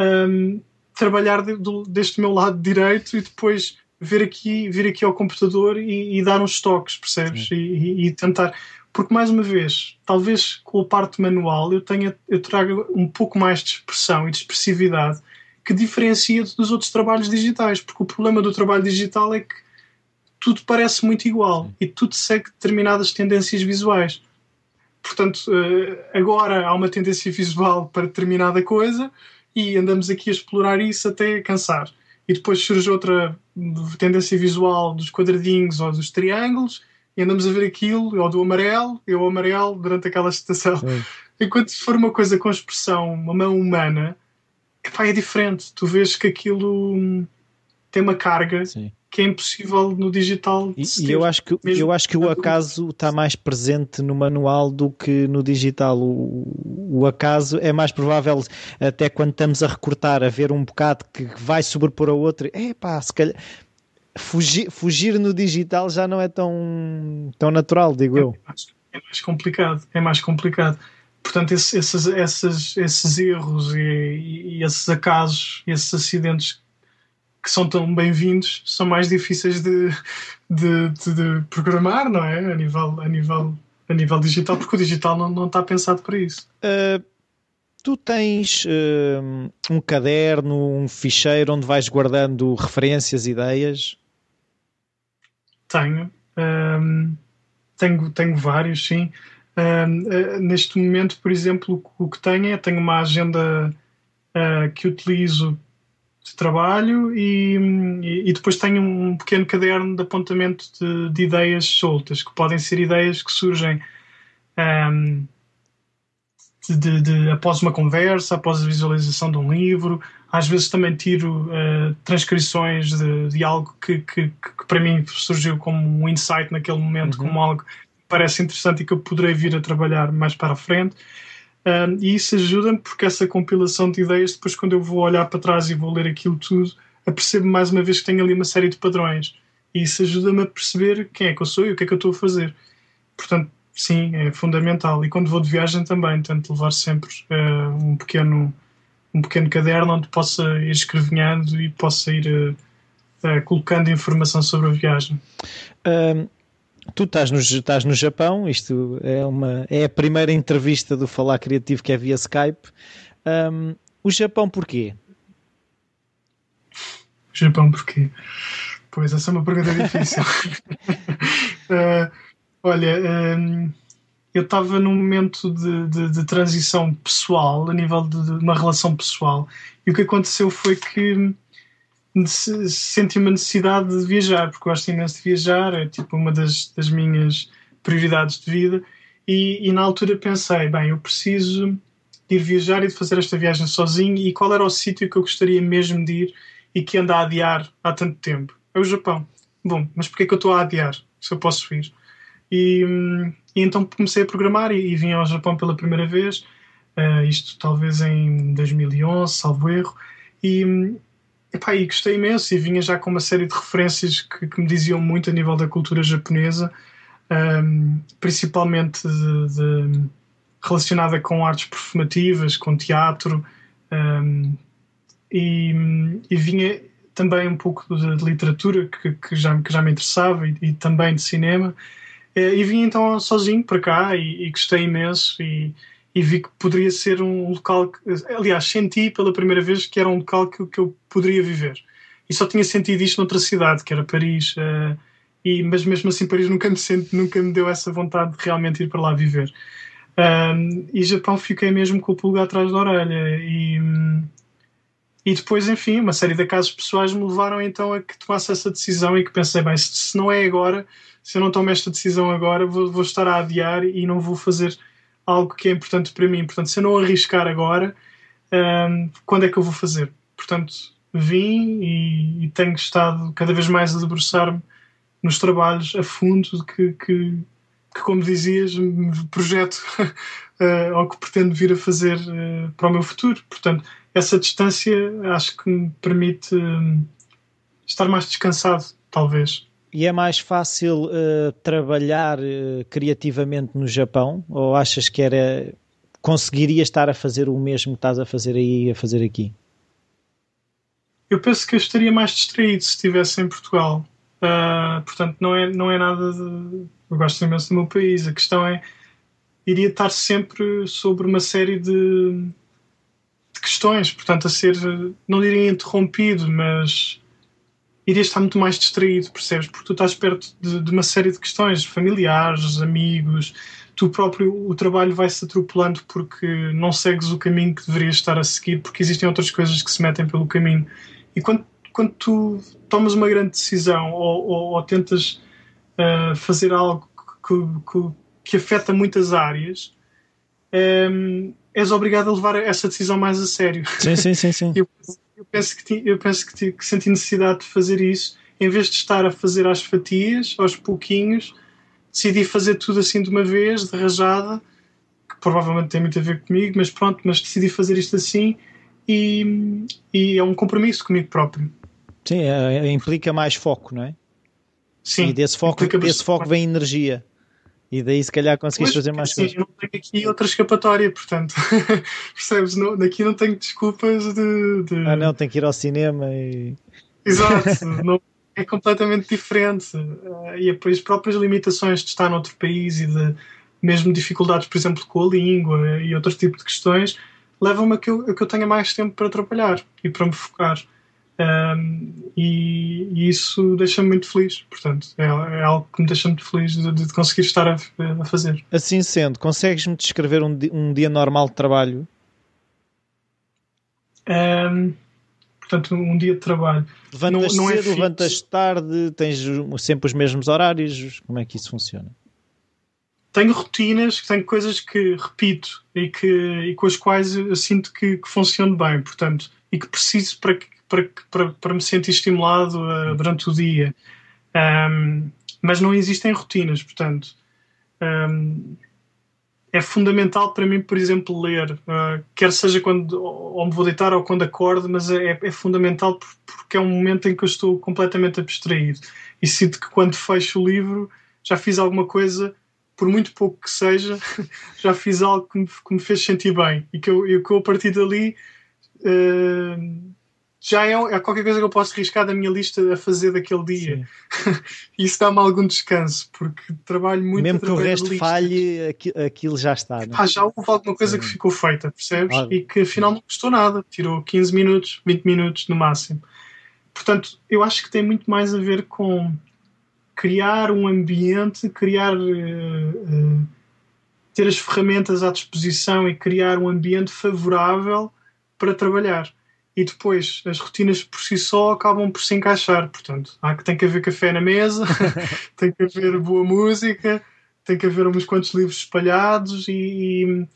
um, trabalhar de, de, deste meu lado direito e depois vir aqui, vir aqui ao computador e, e dar uns toques, percebes? E, e, tentar. Porque, mais uma vez, talvez com a parte manual eu, tenha, eu traga um pouco mais de expressão e de expressividade que diferencia dos outros trabalhos digitais. Porque o problema do trabalho digital é que tudo parece muito igual e tudo segue determinadas tendências visuais. Portanto, eh, agora há uma tendência visual para determinada coisa e andamos aqui a explorar isso até cansar. E depois surge outra tendência visual dos quadradinhos ou dos triângulos e andamos a ver aquilo, ou do amarelo, e o amarelo durante aquela estação. Sim. Enquanto se for uma coisa com expressão, uma mão humana, epá, é diferente. Tu vês que aquilo hum, tem uma carga Sim que é impossível no digital. E, e eu acho que eu acho que o acaso está mais presente no manual do que no digital. O, o acaso é mais provável até quando estamos a recortar, a ver um bocado que vai sobrepor a outro. É pá, se calhar fugir, fugir no digital já não é tão, tão natural, digo é, eu. É mais complicado, é mais complicado. Portanto, esses, esses, esses erros e, e, e esses acasos, esses acidentes que são tão bem-vindos são mais difíceis de, de, de, de, programar, não é? A nível, a nível, a nível digital, porque o digital não, não está pensado para isso. Uh, tu tens uh, um caderno, um ficheiro onde vais guardando referências, ideias? Tenho. Um, tenho, tenho vários, sim. Um, uh, neste momento, por exemplo, o que tenho é tenho uma agenda que utilizo de trabalho e, e, depois tenho um pequeno caderno de apontamento de, de, ideias soltas, que podem ser ideias que surgem um, de, de, de, após uma conversa, após a visualização de um livro. Às vezes também tiro uh, transcrições de, algo que, que, que, para mim surgiu como um insight naquele momento, uhum. como algo que parece interessante e que eu poderei vir a trabalhar mais para a frente. Um, e isso ajuda-me porque essa compilação de ideias, depois, quando eu vou olhar para trás e vou ler aquilo tudo, apercebo mais uma vez que tenho ali uma série de padrões. E isso ajuda-me a perceber quem é que eu sou e o que é que eu estou a fazer. Portanto, sim, é fundamental. E quando vou de viagem também, tento levar sempre uh, um, pequeno, um pequeno caderno onde possa ir escrevinhando e possa ir uh, uh, colocando informação sobre a viagem. Um, tu estás no, estás no Japão, isto é, uma, é a primeira entrevista do Falar Criativo que é via Skype. Um, o Japão porquê? O Japão porquê? Pois, essa é uma pergunta difícil. uh, (laughs) olha, um, eu estava num momento de, de, de, transição pessoal, a nível de, de uma relação pessoal, e o que aconteceu foi que senti uma necessidade de viajar, porque gosto imenso de viajar, é tipo uma das, das minhas prioridades de vida. E, e, na altura pensei, bem, eu preciso de ir viajar e de fazer esta viagem sozinho. E qual era o sítio que eu gostaria mesmo de ir e que anda a adiar há tanto tempo? É o Japão. Bom, mas porquê que eu estou a adiar se eu posso ir? E, e então comecei a programar e, e, vim ao Japão pela primeira vez, uh, isto talvez em 2011, salvo erro. E, Epá, e gostei imenso e vinha já com uma série de referências que, que me diziam muito a nível da cultura japonesa, um, principalmente de, de, relacionada com artes performativas, com teatro, um, e, e, vinha também um pouco de, de literatura que, que, já, que já me interessava e, e também de cinema. E vim então sozinho para cá e, e gostei imenso e, e vi que poderia ser um local que, aliás, senti pela primeira vez que era um local que, que eu poderia viver. E só tinha sentido isto noutra cidade, que era Paris, uh, e, mas mesmo assim Paris nunca me, senti, nunca me deu essa vontade de realmente ir para lá viver. Um, e Japão fiquei mesmo com o pulgar atrás da orelha. E, e depois, enfim, uma série de acasos pessoais me levaram então a que tomasse essa decisão e que pensei, bem, se não é agora, se eu não tomo esta decisão agora, vou, vou estar a adiar e não vou fazer algo que é importante para mim. Portanto, se eu não arriscar agora, um, quando é que eu vou fazer? Portanto, vim e, e tenho estado cada vez mais a debruçar-me nos trabalhos a fundo que, que, que como dizias, projeto uh, (laughs) ou que pretendo vir a fazer uh, para o meu futuro. Portanto, essa distância acho que me permite uh, estar mais descansado, talvez. E é mais fácil uh, trabalhar uh, criativamente no Japão? Ou achas que era conseguiria estar a fazer o mesmo que estás a fazer aí a fazer aqui? Eu penso que eu estaria mais distraído se estivesse em Portugal. Uh, portanto, não é, não é nada de. Eu gosto imenso do meu país. A questão é. Iria estar sempre sobre uma série de, de questões, portanto, a ser. Não diria interrompido, mas. Iria estar muito mais distraído, percebes? Porque tu estás perto de, de uma série de questões familiares, amigos, tu próprio o trabalho vai-se atropelando porque não segues o caminho que deverias estar a seguir, porque existem outras coisas que se metem pelo caminho. E quando, quando tu tomas uma grande decisão ou, ou, ou tentas uh, fazer algo que, que, que, afeta muitas áreas, um, és obrigado a levar essa decisão mais a sério. Sim, sim, sim. sim. (laughs) eu, eu, penso, que, eu penso que, que senti necessidade de fazer isso, em vez de estar a fazer às fatias, aos pouquinhos, decidi fazer tudo assim de uma vez, de rajada, que provavelmente tem muito a ver comigo, mas pronto, mas decidi fazer isto assim e, e é um compromisso comigo próprio. Sim, é, é, implica mais foco, não é? Sim. E desse foco, desse foco vem energia. E daí se calhar conseguiste fazer mais sim, coisas. Eu não tenho aqui outra escapatória, portanto, (laughs) percebes? Não, daqui não tenho desculpas de, de, Ah, não, tenho que ir ao cinema e. Exato, (laughs) não, é completamente diferente. Uh, e depois as próprias limitações de estar noutro país e de mesmo dificuldades, por exemplo, com a língua e outros tipos de questões, levam-me a que, eu, a que eu tenha mais tempo para trabalhar e para me focar. Um, e, e, isso deixa-me muito feliz. Portanto, é, é, algo que me deixa muito feliz de, de conseguir estar a, a, fazer. Assim sendo, consegues-me descrever um, um, dia normal de trabalho? Um, portanto, um dia de trabalho. Levantas não, não é cedo, é levantas tarde, tens sempre os mesmos horários? Como é que isso funciona? tenho rotinas, tenho coisas que repito e, que, e com as quais eu sinto que, que funciono bem, portanto, e que preciso para, para, para, para me sentir estimulado uh, durante o dia. Um, mas não existem rotinas, portanto. Um, é fundamental para mim, por exemplo, ler, uh, quer seja quando ou me vou deitar ou quando acordo, mas é, é fundamental porque é um momento em que eu estou completamente abstraído e sinto que quando fecho o livro já fiz alguma coisa por muito pouco que seja, (laughs) já fiz algo que me, que me fez sentir bem e que eu, eu, que eu a partir dali uh, já é, é, qualquer coisa que eu posso riscar da minha lista a fazer daquele dia. (laughs) Isso dá-me algum descanso, porque trabalho muito Mesmo que o resto falhe, aquilo já está. Não? É? Ah, já houve alguma coisa Sim. que ficou feita, percebes? E que afinal não custou nada, tirou 15 minutos, 20 minutos no máximo. Portanto, eu acho que tem muito mais a ver com criar um ambiente, criar. Uh, uh, ter as ferramentas à disposição e criar um ambiente favorável para trabalhar. E depois as rotinas por si só acabam por se encaixar. Portanto, há que tem que haver café na mesa, (laughs) tem que haver boa música, tem que haver uns quantos livros espalhados e,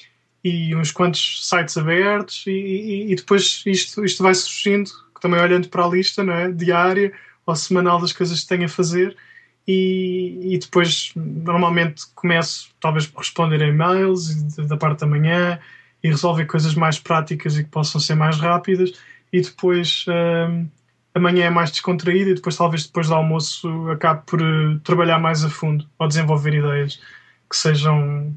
e, e uns quantos sites abertos e, e, depois isto, isto vai surgindo, também olhando para a lista não é? diária ou semanal das coisas que tenho a fazer e, e, depois normalmente começo talvez por responder a e-mails da parte da manhã e resolver coisas mais práticas e que possam ser mais rápidas e depois um, amanhã é mais descontraído e depois talvez depois do almoço acabe por uh, trabalhar mais a fundo ou desenvolver ideias que sejam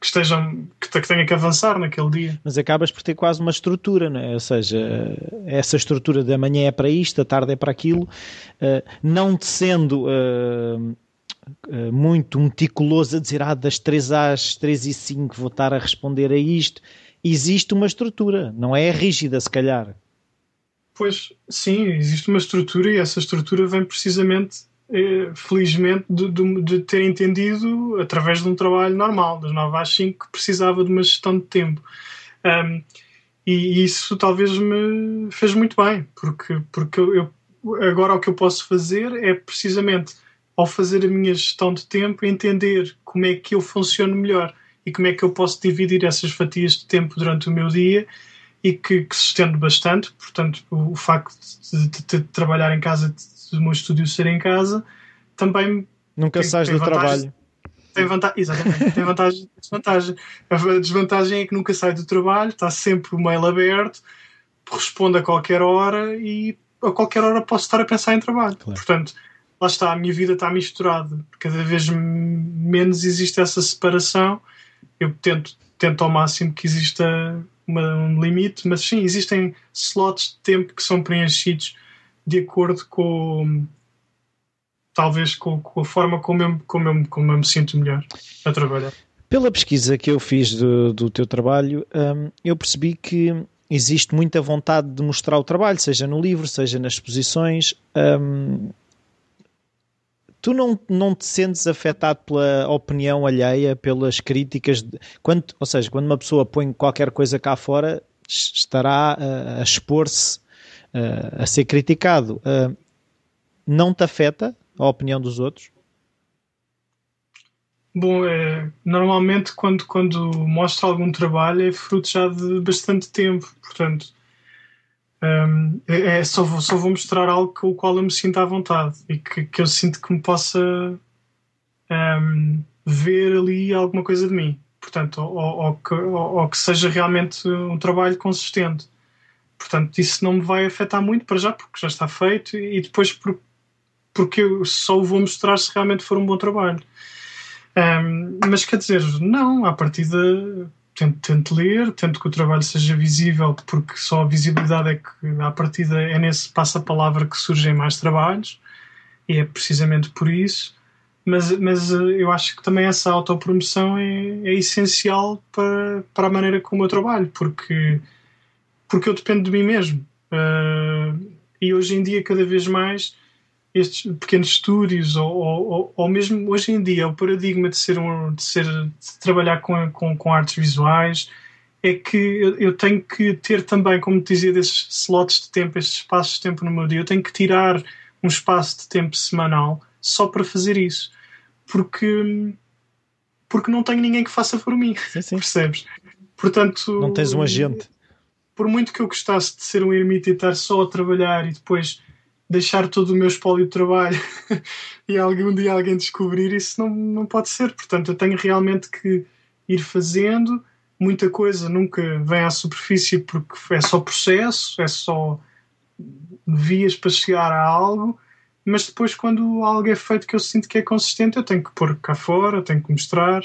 que estejam que, que tenha que avançar naquele dia. Mas acabas por ter quase uma estrutura, não é? Ou seja, essa estrutura da manhã é para isto, a tarde é para aquilo, uh, não te sendo uh, uh, muito meticuloso a dizer ah, das 3 às 3 e 5 vou estar a responder a isto. Existe uma estrutura, não é rígida, se calhar. Pois sim, existe uma estrutura e essa estrutura vem precisamente eh, felizmente, de, de, de, ter entendido através de um trabalho normal, das 9 às 5, que precisava de uma gestão de tempo. Um, e isso talvez me fez muito bem, porque, porque eu, agora o que eu posso fazer é precisamente, ao fazer a minha gestão de tempo, entender como é que eu funciono melhor e como é que eu posso dividir essas fatias de tempo durante o meu dia e que, que se estende bastante. Portanto, o, o facto de, de, de, trabalhar em casa do meu estúdio ser em casa, também. Nunca sais do trabalho. Tem vantagem, exatamente, tem vantagem e desvantagem. A desvantagem é que nunca sai do trabalho, está sempre o mail aberto, responde a qualquer hora e a qualquer hora posso estar a pensar em trabalho. Claro. Portanto, lá está, a minha vida está misturada. Cada vez menos existe essa separação. Eu tento tento ao máximo que exista uma, um limite, mas sim, existem slots de tempo que são preenchidos de acordo com talvez com, com a forma como eu, como, eu, como eu me sinto melhor a trabalhar. Pela pesquisa que eu fiz do, do teu trabalho, um, eu percebi que existe muita vontade de mostrar o trabalho, seja no livro, seja nas exposições. Um, tu não, não te sentes afetado pela opinião alheia, pelas críticas? De, quando, ou seja, quando uma pessoa põe qualquer coisa cá fora, estará a, a expor-se a, a ser criticado. Uh, não te afeta a opinião dos outros? Bom, é, normalmente quando, quando mostro algum trabalho é fruto já de bastante tempo, portanto um, é, é, só, vou, só vou mostrar algo com o qual eu me sinto à vontade e que, que eu sinto que me possa um, ver ali alguma coisa de mim, portanto, ou, ou, que, ou, ou que seja realmente um trabalho consistente. Portanto, isso não me vai afetar muito para já, porque já está feito, e depois por, porque eu só o vou mostrar se realmente for um bom trabalho. Um, mas quer dizer, não, à partida tento, tento ler, tento que o trabalho seja visível, porque só a visibilidade é que à partida é nesse passa-palavra que surgem mais trabalhos, e é precisamente por isso. Mas, mas eh, eu acho que também essa autopromoção é, é essencial para, para a maneira como eu trabalho, porque, porque eu dependo de mim mesmo. Uh, e hoje em dia, cada vez mais, estes pequenos estúdios ou, ou, ou, mesmo hoje em dia o paradigma de ser um, de ser de trabalhar com, com, com artes visuais é que eu, eu, tenho que ter também, como te dizia, desses slots de tempo, estes espaços de tempo no meu dia, eu tenho que tirar um espaço de tempo semanal só para fazer isso, porque porque não tenho ninguém que faça por mim, sim, sim. percebes? Portanto, não tens um agente. Por muito que eu gostasse de ser um ermita e estar só a trabalhar e depois deixar todo o meu espólio de trabalho (laughs) e algum dia alguém descobrir, isso não, não pode ser. Portanto, eu tenho realmente que ir fazendo. Muita coisa nunca vem à superfície porque é só processo, é só vias para chegar a algo, mas depois, quando algo é feito que eu sinto que é consistente, eu tenho que pôr cá fora, tenho que mostrar.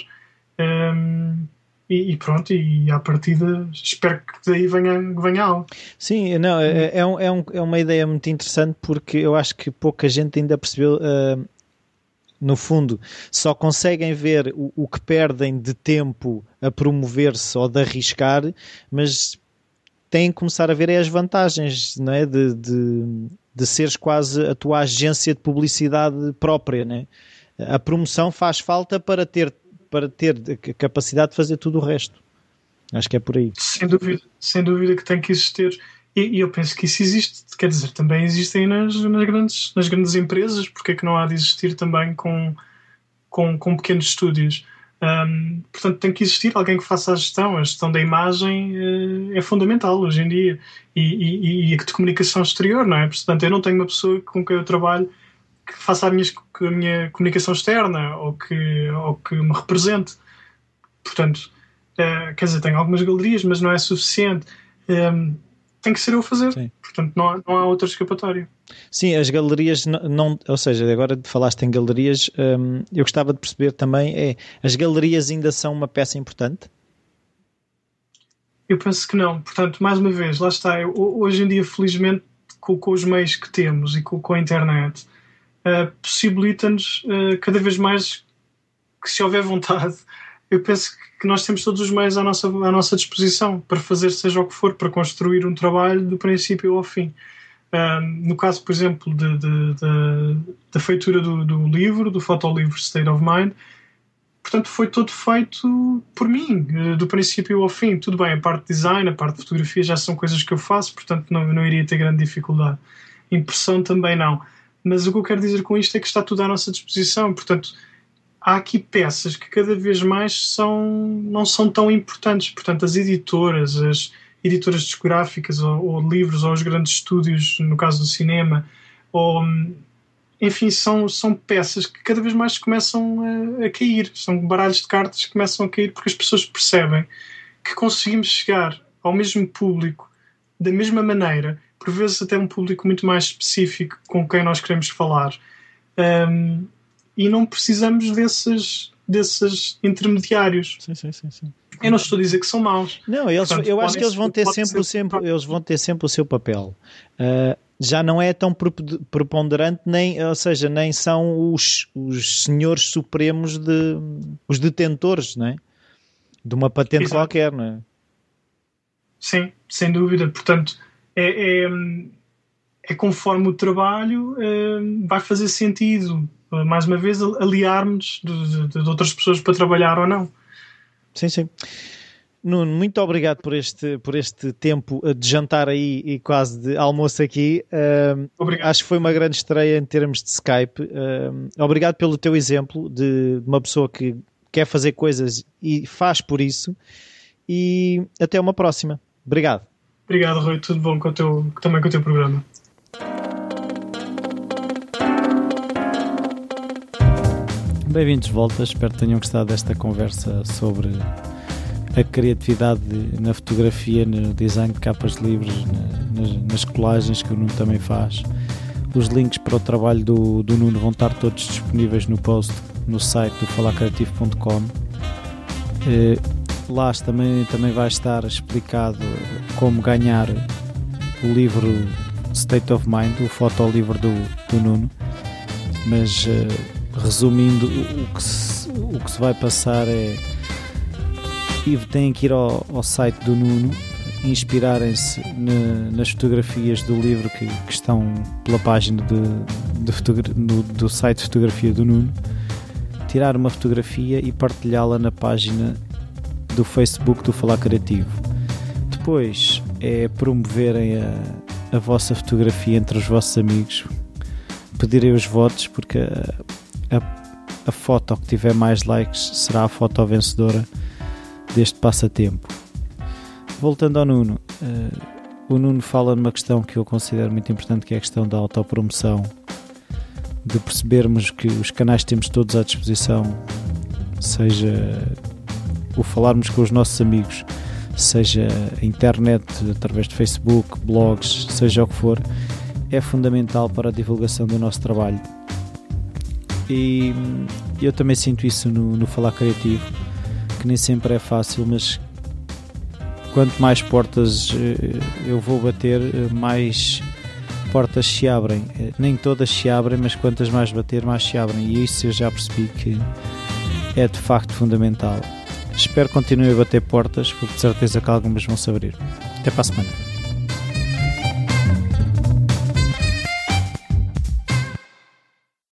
Um, e, e, pronto, e à partida espero que daí venha, venha algo. Sim, não, é, é, um, é, um, é uma ideia muito interessante porque eu acho que pouca gente ainda percebeu. Uh, no fundo, só conseguem ver o, o que perdem de tempo a promover-se ou de arriscar, mas têm que começar a ver as vantagens não é? de, de, de seres quase a tua agência de publicidade própria. Né? A promoção faz falta para ter para ter a capacidade de fazer tudo o resto. Acho que é por aí. Sem dúvida, sem dúvida que tem que existir. E, e eu penso que isso existe, quer dizer, também existem nas, nas, grandes, nas grandes empresas, porque é que não há de existir também com, com, com pequenos estúdios? Um, portanto, tem que existir alguém que faça a gestão. A gestão da imagem uh, é fundamental hoje em dia e, e, e, a de comunicação exterior, não é? Portanto, eu não tenho uma pessoa com quem eu trabalho que faça a minha, a minha comunicação externa ou que, ou que me represente. Portanto, uh, quer dizer, tenho algumas galerias, mas não é suficiente. Um, ehm, tem que ser eu a fazer. Sim. Portanto, não há, não há outra escapatória. Sim, as galerias não, não ou seja, agora falaste em galerias, um, eu gostava de perceber também é as galerias ainda são uma peça importante? Eu penso que não. Portanto, mais uma vez, lá está. Eu, hoje em dia, felizmente, com, com, os meios que temos e com, com a internet, uh, possibilita-nos uh, cada vez mais que, se houver vontade, eu penso que nós temos todos os meios à nossa, à nossa disposição para fazer seja o que for, para construir um trabalho do princípio ao fim. No caso, por exemplo, de, de, de, da feitura do, do, livro, do fotolivro State of Mind, portanto, foi todo feito por mim, do princípio ao fim. Tudo bem, a parte de design, a parte de fotografia já são coisas que eu faço, portanto, não, não iria ter grande dificuldade. Impressão também não. Mas o que eu quero dizer com isto é que está tudo à nossa disposição. Portanto, há aqui peças que cada vez mais são, não são tão importantes. Portanto, as editoras, as editoras discográficas, ou, ou livros, ou os grandes estúdios, no caso do cinema, ou, enfim, são, são peças que cada vez mais começam a, a, cair. São baralhos de cartas que começam a cair porque as pessoas percebem que conseguimos chegar ao mesmo público da mesma maneira por vezes até um público muito mais específico com quem nós queremos falar. Um, e não precisamos desses, desses intermediários. Sim, sim, sim, sim. Eu não estou a dizer que são maus. Não, eles, Portanto, eu acho que eles vão ter sempre, sempre, eles vão ter sempre o seu papel. Uh, já não é tão prep- preponderante, nem, ou seja, nem são os, os senhores supremos de os detentores, não é? De uma patente Exato. qualquer, não é? Sim, sem dúvida. Portanto, é, é, é conforme o trabalho eh, vai fazer sentido, eh, mais uma vez, aliarmos de, de- de outras pessoas para trabalhar ou não. Sim, sim. Nuno, muito obrigado por este, por este tempo de jantar aí e quase de almoço aqui. Acho que foi uma grande estreia em termos de Skype. Obrigado pelo teu exemplo de uma pessoa que quer fazer coisas e faz por isso. E até uma próxima. Obrigado. Obrigado, Rui. Tudo bom com o teu, também com o teu programa. Bem-vindos de volta. Espero que tenham gostado desta conversa sobre a criatividade na fotografia, no design de capas de livros, na- nas, nas colagens que o Nuno também faz. Os links para o trabalho do, do Nuno vão estar todos disponíveis no post no site do falacreativo.com. Lá também, também vai estar explicado como ganhar o livro State of Mind, o fotolivro do, do Nuno. Mas eh, resumindo, o, que se, o que se vai passar é têm que ir ao, ao site do Nuno inspirarem-se na- nas fotografias do livro que, que estão pela página de, de no- do site de fotografia do Nuno tirar uma fotografia e partilhá-la na página do Facebook do Falar Criativo depois é promoverem a, a vossa fotografia entre os vossos amigos pedirem os votos porque a, a, a foto que tiver mais likes será a foto vencedora deste passatempo. Voltando ao Nuno, eh, o Nuno fala numa questão que eu considero muito importante, que é a questão da autopromoção, de percebermos que os canais que temos todos à disposição, seja o falarmos com os nossos amigos, seja internet, através de Facebook, blogs, seja o que for, é fundamental para a divulgação do nosso trabalho. E eu também sinto isso no, no Falar Criativo, que nem sempre é fácil, mas quanto mais portas eh, eu vou bater, eh, mais portas se abrem. Eh, Nem todas se abrem, mas quantas mais bater, mais se abrem. E isso eu já percebi que é de facto fundamental. Espero que continue a bater portas, porque de certeza que algumas vão se abrir. Até para a semana.